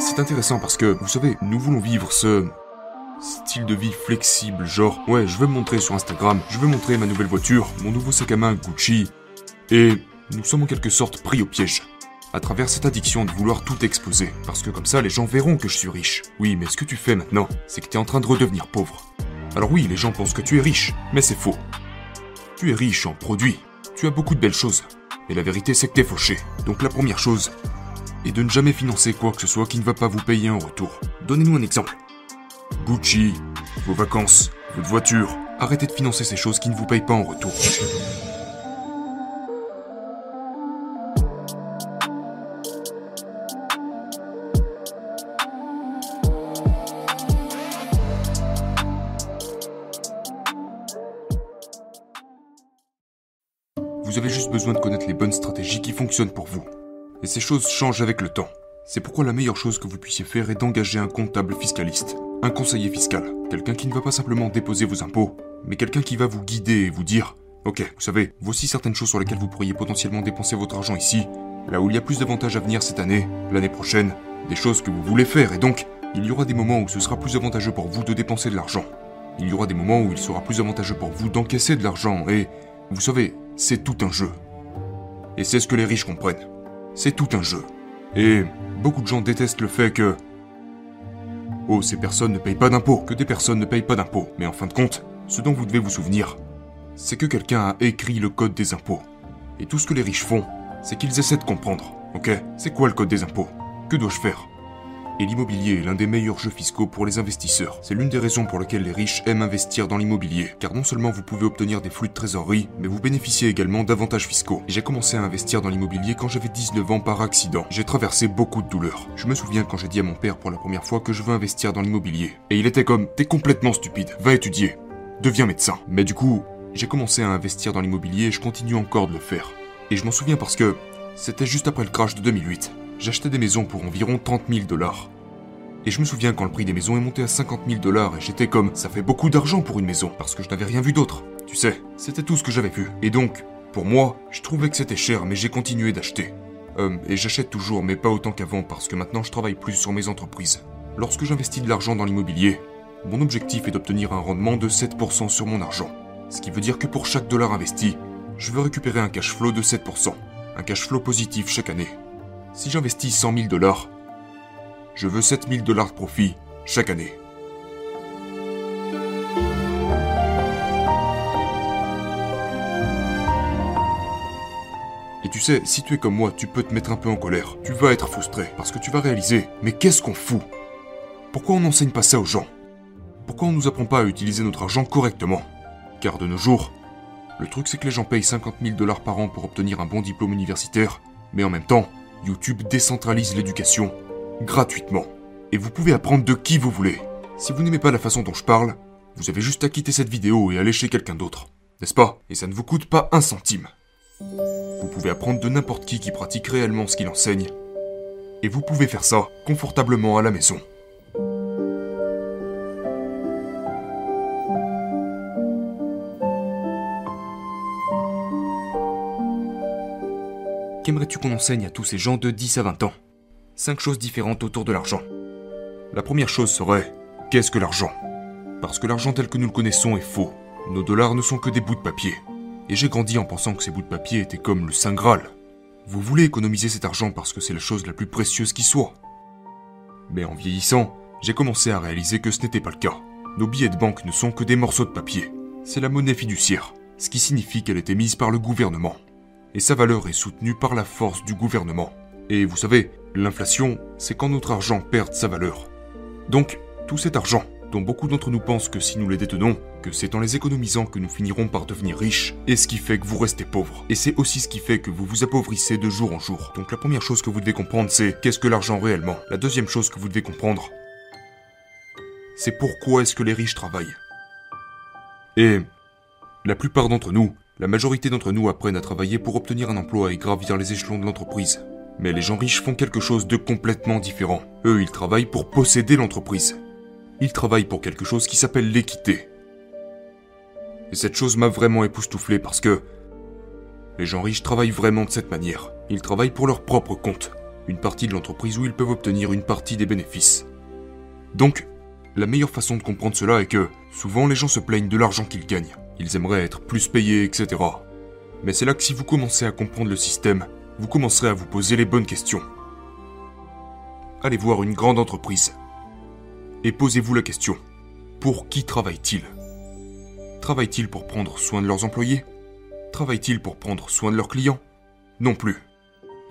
C'est intéressant parce que, vous savez, nous voulons vivre ce style de vie flexible, genre, ouais, je veux me montrer sur Instagram, je veux montrer ma nouvelle voiture, mon nouveau sac à main Gucci, et nous sommes en quelque sorte pris au piège. À travers cette addiction de vouloir tout exposer. Parce que comme ça, les gens verront que je suis riche. Oui, mais ce que tu fais maintenant, c'est que tu es en train de redevenir pauvre. Alors oui, les gens pensent que tu es riche, mais c'est faux. Tu es riche en produits. Tu as beaucoup de belles choses. Mais la vérité, c'est que t'es fauché. Donc la première chose est de ne jamais financer quoi que ce soit qui ne va pas vous payer en retour. Donnez-nous un exemple. Gucci, vos vacances, votre voiture. Arrêtez de financer ces choses qui ne vous payent pas en retour. Vous avez juste besoin de connaître les bonnes stratégies qui fonctionnent pour vous. Et ces choses changent avec le temps. C'est pourquoi la meilleure chose que vous puissiez faire est d'engager un comptable fiscaliste, un conseiller fiscal, quelqu'un qui ne va pas simplement déposer vos impôts, mais quelqu'un qui va vous guider et vous dire Ok, vous savez, voici certaines choses sur lesquelles vous pourriez potentiellement dépenser votre argent ici, là où il y a plus d'avantages à venir cette année, l'année prochaine, des choses que vous voulez faire, et donc, il y aura des moments où ce sera plus avantageux pour vous de dépenser de l'argent. Il y aura des moments où il sera plus avantageux pour vous d'encaisser de l'argent, et, vous savez, c'est tout un jeu. Et c'est ce que les riches comprennent. C'est tout un jeu. Et beaucoup de gens détestent le fait que... Oh, ces personnes ne payent pas d'impôts, que des personnes ne payent pas d'impôts. Mais en fin de compte, ce dont vous devez vous souvenir, c'est que quelqu'un a écrit le code des impôts. Et tout ce que les riches font, c'est qu'ils essaient de comprendre. Ok? C'est quoi le code des impôts? Que dois-je faire? Et l'immobilier est l'un des meilleurs jeux fiscaux pour les investisseurs. C'est l'une des raisons pour lesquelles les riches aiment investir dans l'immobilier. Car non seulement vous pouvez obtenir des flux de trésorerie, mais vous bénéficiez également d'avantages fiscaux. J'ai commencé à investir dans l'immobilier quand j'avais 19 ans par accident. J'ai traversé beaucoup de douleurs. Je me souviens quand j'ai dit à mon père pour la première fois que je veux investir dans l'immobilier. Et il était comme, t'es complètement stupide, va étudier. Deviens médecin. Mais du coup, j'ai commencé à investir dans l'immobilier et je continue encore de le faire. Et je m'en souviens parce que c'était juste après le crash de 2008. J'achetais des maisons pour environ 30 000 dollars. Et je me souviens quand le prix des maisons est monté à 50 000 dollars et j'étais comme ça fait beaucoup d'argent pour une maison parce que je n'avais rien vu d'autre. Tu sais, c'était tout ce que j'avais vu. Et donc, pour moi, je trouvais que c'était cher mais j'ai continué d'acheter. Euh, et j'achète toujours mais pas autant qu'avant parce que maintenant je travaille plus sur mes entreprises. Lorsque j'investis de l'argent dans l'immobilier, mon objectif est d'obtenir un rendement de 7% sur mon argent. Ce qui veut dire que pour chaque dollar investi, je veux récupérer un cash flow de 7%. Un cash flow positif chaque année. Si j'investis 100 000 dollars, je veux 7 000 dollars de profit chaque année. Et tu sais, si tu es comme moi, tu peux te mettre un peu en colère. Tu vas être frustré parce que tu vas réaliser, mais qu'est-ce qu'on fout? Pourquoi on n'enseigne pas ça aux gens? Pourquoi on nous apprend pas à utiliser notre argent correctement? Car de nos jours, le truc c'est que les gens payent 50 000 dollars par an pour obtenir un bon diplôme universitaire, mais en même temps, YouTube décentralise l'éducation gratuitement. Et vous pouvez apprendre de qui vous voulez. Si vous n'aimez pas la façon dont je parle, vous avez juste à quitter cette vidéo et aller chez quelqu'un d'autre. N'est-ce pas? Et ça ne vous coûte pas un centime. Vous pouvez apprendre de n'importe qui qui pratique réellement ce qu'il enseigne. Et vous pouvez faire ça confortablement à la maison. Qu'aimerais-tu qu'on enseigne à tous ces gens de 10 à 20 ans? Cinq choses différentes autour de l'argent. La première chose serait qu'est-ce que l'argent? Parce que l'argent tel que nous le connaissons est faux. Nos dollars ne sont que des bouts de papier. Et j'ai grandi en pensant que ces bouts de papier étaient comme le Saint Graal. Vous voulez économiser cet argent parce que c'est la chose la plus précieuse qui soit. Mais en vieillissant, j'ai commencé à réaliser que ce n'était pas le cas. Nos billets de banque ne sont que des morceaux de papier. C'est la monnaie fiduciaire, ce qui signifie qu'elle est émise par le gouvernement. Et sa valeur est soutenue par la force du gouvernement. Et vous savez, l'inflation, c'est quand notre argent perd sa valeur. Donc, tout cet argent, dont beaucoup d'entre nous pensent que si nous les détenons, que c'est en les économisant que nous finirons par devenir riches, est ce qui fait que vous restez pauvre. Et c'est aussi ce qui fait que vous vous appauvrissez de jour en jour. Donc la première chose que vous devez comprendre, c'est qu'est-ce que l'argent réellement La deuxième chose que vous devez comprendre, c'est pourquoi est-ce que les riches travaillent. Et la plupart d'entre nous, la majorité d'entre nous apprennent à travailler pour obtenir un emploi et gravir les échelons de l'entreprise. Mais les gens riches font quelque chose de complètement différent. Eux, ils travaillent pour posséder l'entreprise. Ils travaillent pour quelque chose qui s'appelle l'équité. Et cette chose m'a vraiment époustouflé parce que Les gens riches travaillent vraiment de cette manière. Ils travaillent pour leur propre compte. Une partie de l'entreprise où ils peuvent obtenir une partie des bénéfices. Donc, la meilleure façon de comprendre cela est que, souvent les gens se plaignent de l'argent qu'ils gagnent. Ils aimeraient être plus payés, etc. Mais c'est là que si vous commencez à comprendre le système, vous commencerez à vous poser les bonnes questions. Allez voir une grande entreprise. Et posez-vous la question. Pour qui travaillent-ils Travaillent-ils pour prendre soin de leurs employés? Travaillent-ils pour prendre soin de leurs clients? Non plus.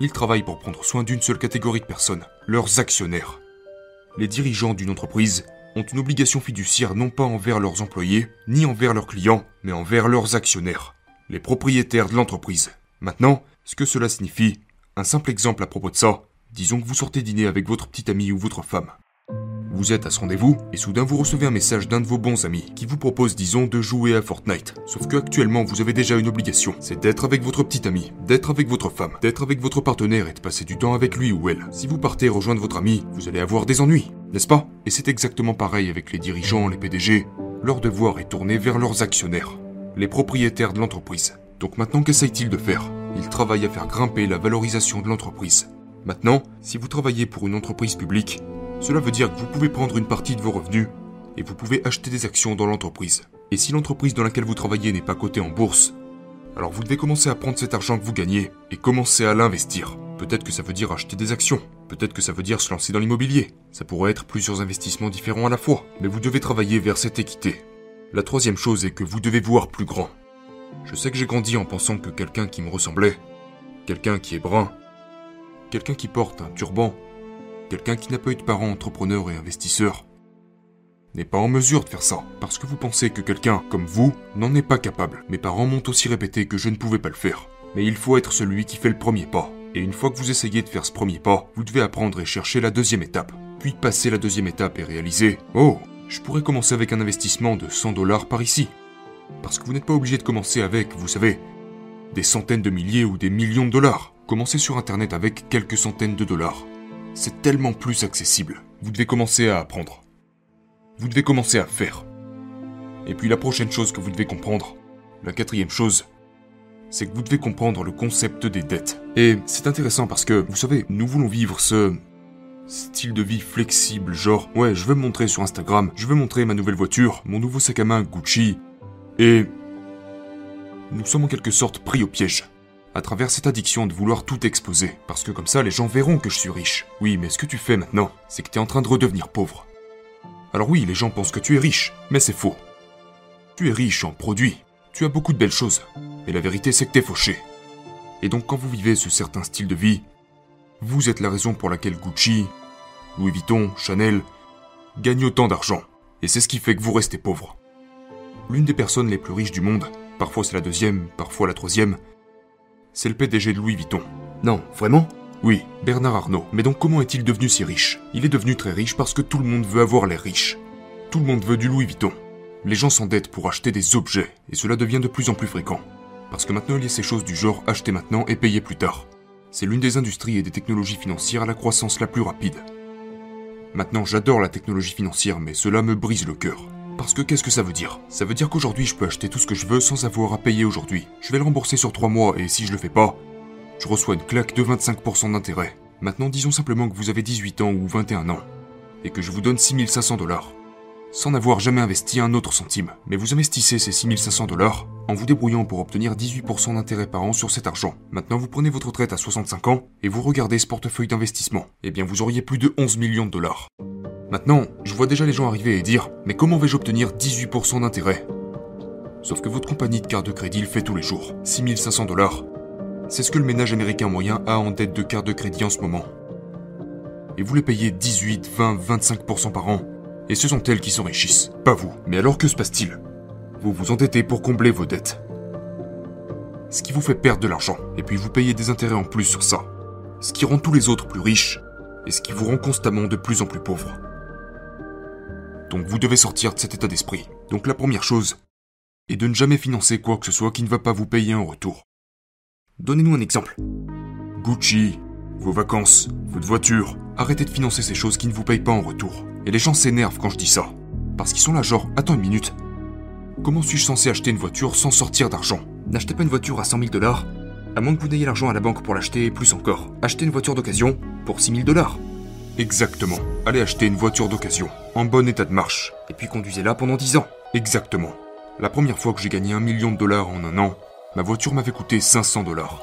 Ils travaillent pour prendre soin d'une seule catégorie de personnes, leurs actionnaires. Les dirigeants d'une entreprise ont une obligation fiduciaire non pas envers leurs employés, ni envers leurs clients, mais envers leurs actionnaires, les propriétaires de l'entreprise. Maintenant, ce que cela signifie, un simple exemple à propos de ça, disons que vous sortez dîner avec votre petit ami ou votre femme. Vous êtes à ce rendez-vous et soudain vous recevez un message d'un de vos bons amis qui vous propose disons de jouer à Fortnite. Sauf que actuellement vous avez déjà une obligation, c'est d'être avec votre petit ami, d'être avec votre femme, d'être avec votre partenaire et de passer du temps avec lui ou elle. Si vous partez rejoindre votre ami, vous allez avoir des ennuis, n'est-ce pas? Et c'est exactement pareil avec les dirigeants, les PDG. Leur devoir est tourné vers leurs actionnaires, les propriétaires de l'entreprise. Donc maintenant qu'essayent-ils de faire? Ils travaillent à faire grimper la valorisation de l'entreprise. Maintenant, si vous travaillez pour une entreprise publique, cela veut dire que vous pouvez prendre une partie de vos revenus et vous pouvez acheter des actions dans l'entreprise. Et si l'entreprise dans laquelle vous travaillez n'est pas cotée en bourse, alors vous devez commencer à prendre cet argent que vous gagnez et commencer à l'investir. Peut-être que ça veut dire acheter des actions, peut-être que ça veut dire se lancer dans l'immobilier. Ça pourrait être plusieurs investissements différents à la fois, mais vous devez travailler vers cette équité. La troisième chose est que vous devez voir plus grand. Je sais que j'ai grandi en pensant que quelqu'un qui me ressemblait, quelqu'un qui est brun, quelqu'un qui porte un turban, quelqu'un qui n'a pas eu de parents entrepreneurs et investisseurs n'est pas en mesure de faire ça, parce que vous pensez que quelqu'un comme vous n'en est pas capable. Mes parents m'ont aussi répété que je ne pouvais pas le faire. Mais il faut être celui qui fait le premier pas. Et une fois que vous essayez de faire ce premier pas, vous devez apprendre et chercher la deuxième étape. Puis passer la deuxième étape et réaliser Oh, je pourrais commencer avec un investissement de 100 dollars par ici. Parce que vous n'êtes pas obligé de commencer avec, vous savez, des centaines de milliers ou des millions de dollars. Commencez sur Internet avec quelques centaines de dollars c'est tellement plus accessible. Vous devez commencer à apprendre. Vous devez commencer à faire. Et puis la prochaine chose que vous devez comprendre, la quatrième chose, c'est que vous devez comprendre le concept des dettes. Et c'est intéressant parce que, vous savez, nous voulons vivre ce style de vie flexible, genre, ouais, je veux me montrer sur Instagram, je veux montrer ma nouvelle voiture, mon nouveau sac à main Gucci, et nous sommes en quelque sorte pris au piège à travers cette addiction de vouloir tout exposer, parce que comme ça les gens verront que je suis riche. Oui, mais ce que tu fais maintenant, c'est que tu es en train de redevenir pauvre. Alors oui, les gens pensent que tu es riche, mais c'est faux. Tu es riche en produits, tu as beaucoup de belles choses, mais la vérité c'est que t'es fauché. Et donc quand vous vivez ce certain style de vie, vous êtes la raison pour laquelle Gucci, Louis Vuitton, Chanel gagnent autant d'argent. Et c'est ce qui fait que vous restez pauvre. L'une des personnes les plus riches du monde, parfois c'est la deuxième, parfois la troisième, c'est le PDG de Louis Vuitton. Non, vraiment? Oui, Bernard Arnault. Mais donc comment est-il devenu si riche? Il est devenu très riche parce que tout le monde veut avoir l'air riche. Tout le monde veut du Louis Vuitton. Les gens s'endettent pour acheter des objets, et cela devient de plus en plus fréquent. Parce que maintenant il y a ces choses du genre acheter maintenant et payer plus tard. C'est l'une des industries et des technologies financières à la croissance la plus rapide. Maintenant j'adore la technologie financière, mais cela me brise le cœur. Parce que qu'est-ce que ça veut dire? Ça veut dire qu'aujourd'hui je peux acheter tout ce que je veux sans avoir à payer aujourd'hui. Je vais le rembourser sur 3 mois et si je le fais pas, je reçois une claque de 25% d'intérêt. Maintenant disons simplement que vous avez 18 ans ou 21 ans et que je vous donne 6500 dollars. Sans n'avoir jamais investi un autre centime. Mais vous investissez ces 6500 dollars en vous débrouillant pour obtenir 18% d'intérêt par an sur cet argent. Maintenant vous prenez votre retraite à 65 ans et vous regardez ce portefeuille d'investissement. Eh bien vous auriez plus de 11 millions de dollars. Maintenant, je vois déjà les gens arriver et dire Mais comment vais-je obtenir 18% d'intérêt? Sauf que votre compagnie de carte de crédit le fait tous les jours. 6500 dollars. C'est ce que le ménage américain moyen a en dette de carte de crédit en ce moment. Et vous les payez 18, 20, 25% par an. Et ce sont elles qui s'enrichissent, pas vous. Mais alors que se passe-t-il? Vous vous endettez pour combler vos dettes. Ce qui vous fait perdre de l'argent. Et puis vous payez des intérêts en plus sur ça. Ce qui rend tous les autres plus riches. Et ce qui vous rend constamment de plus en plus pauvres. Donc vous devez sortir de cet état d'esprit. Donc la première chose est de ne jamais financer quoi que ce soit qui ne va pas vous payer en retour. Donnez-nous un exemple. Gucci, vos vacances, votre voiture. Arrêtez de financer ces choses qui ne vous payent pas en retour. Et les gens s'énervent quand je dis ça. Parce qu'ils sont là genre, attends une minute. Comment suis-je censé acheter une voiture sans sortir d'argent? N'achetez pas une voiture à 100 000 dollars À moins que vous n'ayez l'argent à la banque pour l'acheter, plus encore. Achetez une voiture d'occasion pour 6000 dollars. Exactement. Allez acheter une voiture d'occasion, en bon état de marche. Et puis conduisez-la pendant 10 ans. Exactement. La première fois que j'ai gagné un million de dollars en un an, ma voiture m'avait coûté 500 dollars.